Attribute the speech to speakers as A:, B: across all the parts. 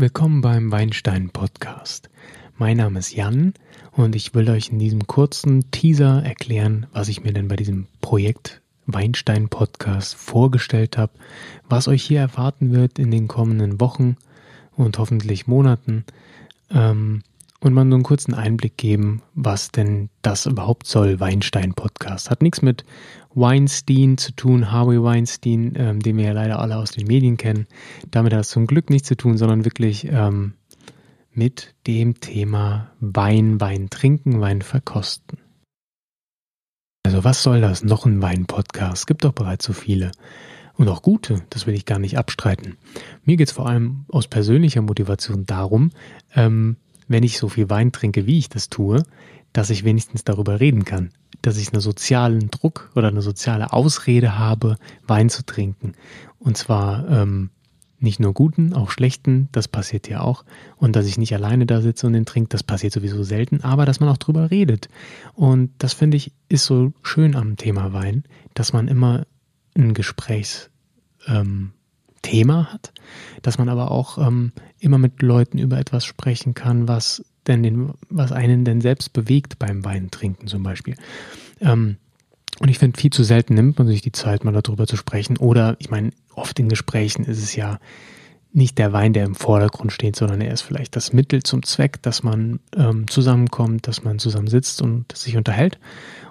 A: Willkommen beim Weinstein Podcast. Mein Name ist Jan und ich will euch in diesem kurzen Teaser erklären, was ich mir denn bei diesem Projekt Weinstein Podcast vorgestellt habe, was euch hier erwarten wird in den kommenden Wochen und hoffentlich Monaten. Ähm, und mal so einen kurzen Einblick geben, was denn das überhaupt soll, Weinstein Podcast. Hat nichts mit Weinstein zu tun, Harvey Weinstein, ähm, den wir ja leider alle aus den Medien kennen. Damit hat es zum Glück nichts zu tun, sondern wirklich ähm, mit dem Thema Wein, Wein trinken, Wein verkosten. Also was soll das? Noch ein Wein-Podcast? Gibt doch bereits so viele. Und auch gute, das will ich gar nicht abstreiten. Mir geht es vor allem aus persönlicher Motivation darum, ähm, wenn ich so viel Wein trinke, wie ich das tue, dass ich wenigstens darüber reden kann. Dass ich einen sozialen Druck oder eine soziale Ausrede habe, Wein zu trinken. Und zwar ähm, nicht nur guten, auch schlechten, das passiert ja auch. Und dass ich nicht alleine da sitze und den trinke, das passiert sowieso selten, aber dass man auch drüber redet. Und das finde ich ist so schön am Thema Wein, dass man immer ein Gesprächsthema ähm, hat, dass man aber auch ähm, immer mit Leuten über etwas sprechen kann, was denn den, was einen denn selbst bewegt beim Wein trinken zum Beispiel. Ähm, und ich finde, viel zu selten nimmt man sich die Zeit, mal darüber zu sprechen. Oder, ich meine, oft in Gesprächen ist es ja nicht der Wein, der im Vordergrund steht, sondern er ist vielleicht das Mittel zum Zweck, dass man ähm, zusammenkommt, dass man zusammen sitzt und sich unterhält.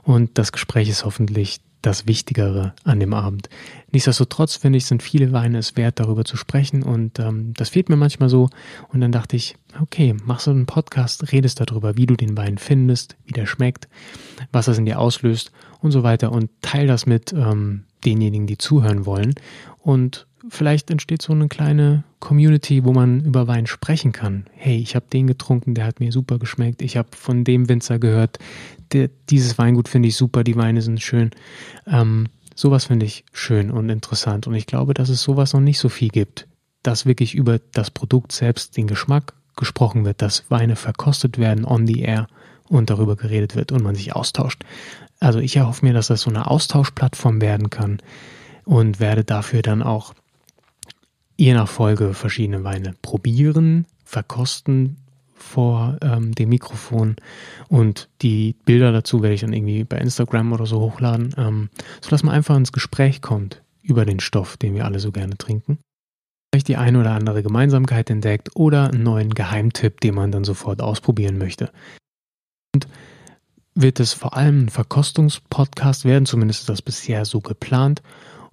A: Und das Gespräch ist hoffentlich das Wichtigere an dem Abend. Nichtsdestotrotz finde ich, sind viele Weine es wert, darüber zu sprechen und ähm, das fehlt mir manchmal so. Und dann dachte ich, okay, mach so einen Podcast, redest darüber, wie du den Wein findest, wie der schmeckt, was das in dir auslöst und so weiter und teil das mit ähm, denjenigen, die zuhören wollen. Und vielleicht entsteht so eine kleine Community, wo man über Wein sprechen kann. Hey, ich habe den getrunken, der hat mir super geschmeckt. Ich habe von dem Winzer gehört, der, dieses Weingut finde ich super, die Weine sind schön. Ähm, sowas finde ich schön und interessant. Und ich glaube, dass es sowas noch nicht so viel gibt, dass wirklich über das Produkt selbst, den Geschmack gesprochen wird, dass Weine verkostet werden on the air und darüber geredet wird und man sich austauscht. Also ich erhoffe mir, dass das so eine Austauschplattform werden kann und werde dafür dann auch je nach Folge verschiedene Weine probieren, verkosten vor ähm, dem Mikrofon und die Bilder dazu werde ich dann irgendwie bei Instagram oder so hochladen, ähm, sodass man einfach ins Gespräch kommt über den Stoff, den wir alle so gerne trinken. Vielleicht die eine oder andere Gemeinsamkeit entdeckt oder einen neuen Geheimtipp, den man dann sofort ausprobieren möchte. Und wird es vor allem ein Verkostungspodcast werden, zumindest ist das bisher so geplant.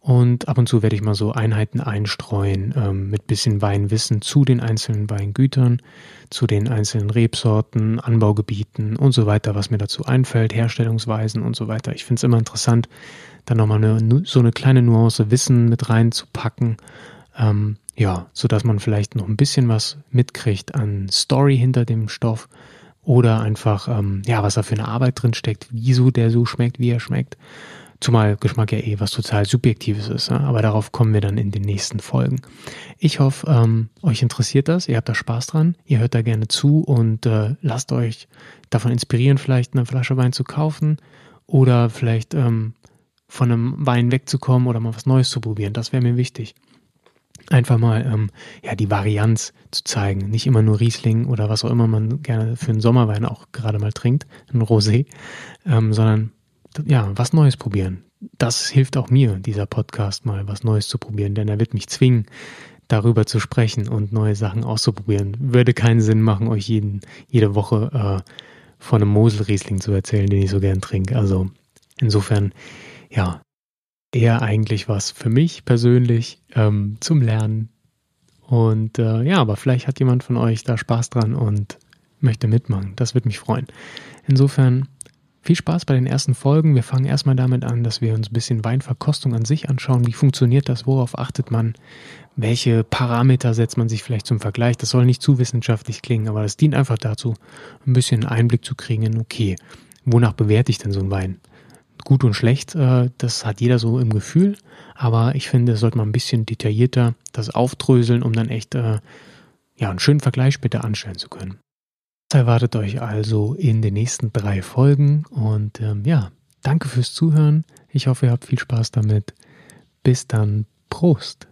A: Und ab und zu werde ich mal so Einheiten einstreuen ähm, mit bisschen Weinwissen zu den einzelnen Weingütern, zu den einzelnen Rebsorten, Anbaugebieten und so weiter, was mir dazu einfällt, Herstellungsweisen und so weiter. Ich finde es immer interessant, da nochmal eine, so eine kleine Nuance Wissen mit reinzupacken. Ähm, ja, so dass man vielleicht noch ein bisschen was mitkriegt an Story hinter dem Stoff oder einfach, ähm, ja, was da für eine Arbeit drin steckt, wieso der so schmeckt, wie er schmeckt. Zumal Geschmack ja eh was total Subjektives ist, ne? aber darauf kommen wir dann in den nächsten Folgen. Ich hoffe, ähm, euch interessiert das, ihr habt da Spaß dran, ihr hört da gerne zu und äh, lasst euch davon inspirieren, vielleicht eine Flasche Wein zu kaufen oder vielleicht ähm, von einem Wein wegzukommen oder mal was Neues zu probieren. Das wäre mir wichtig. Einfach mal ähm, ja die Varianz zu zeigen, nicht immer nur Riesling oder was auch immer man gerne für einen Sommerwein auch gerade mal trinkt, ein Rosé, ähm, sondern ja, was Neues probieren. Das hilft auch mir, dieser Podcast mal was Neues zu probieren, denn er wird mich zwingen, darüber zu sprechen und neue Sachen auszuprobieren. Würde keinen Sinn machen, euch jeden, jede Woche äh, von einem Moselriesling zu erzählen, den ich so gern trinke. Also insofern, ja, eher eigentlich was für mich persönlich ähm, zum Lernen. Und äh, ja, aber vielleicht hat jemand von euch da Spaß dran und möchte mitmachen. Das würde mich freuen. Insofern viel Spaß bei den ersten Folgen. Wir fangen erstmal damit an, dass wir uns ein bisschen Weinverkostung an sich anschauen. Wie funktioniert das? Worauf achtet man? Welche Parameter setzt man sich vielleicht zum Vergleich? Das soll nicht zu wissenschaftlich klingen, aber das dient einfach dazu, ein bisschen Einblick zu kriegen in, okay, wonach bewerte ich denn so einen Wein? Gut und schlecht, äh, das hat jeder so im Gefühl, aber ich finde, es sollte man ein bisschen detaillierter das aufdröseln, um dann echt äh, ja, einen schönen Vergleich später anstellen zu können. Das erwartet euch also in den nächsten drei Folgen. Und ähm, ja, danke fürs Zuhören. Ich hoffe, ihr habt viel Spaß damit. Bis dann. Prost.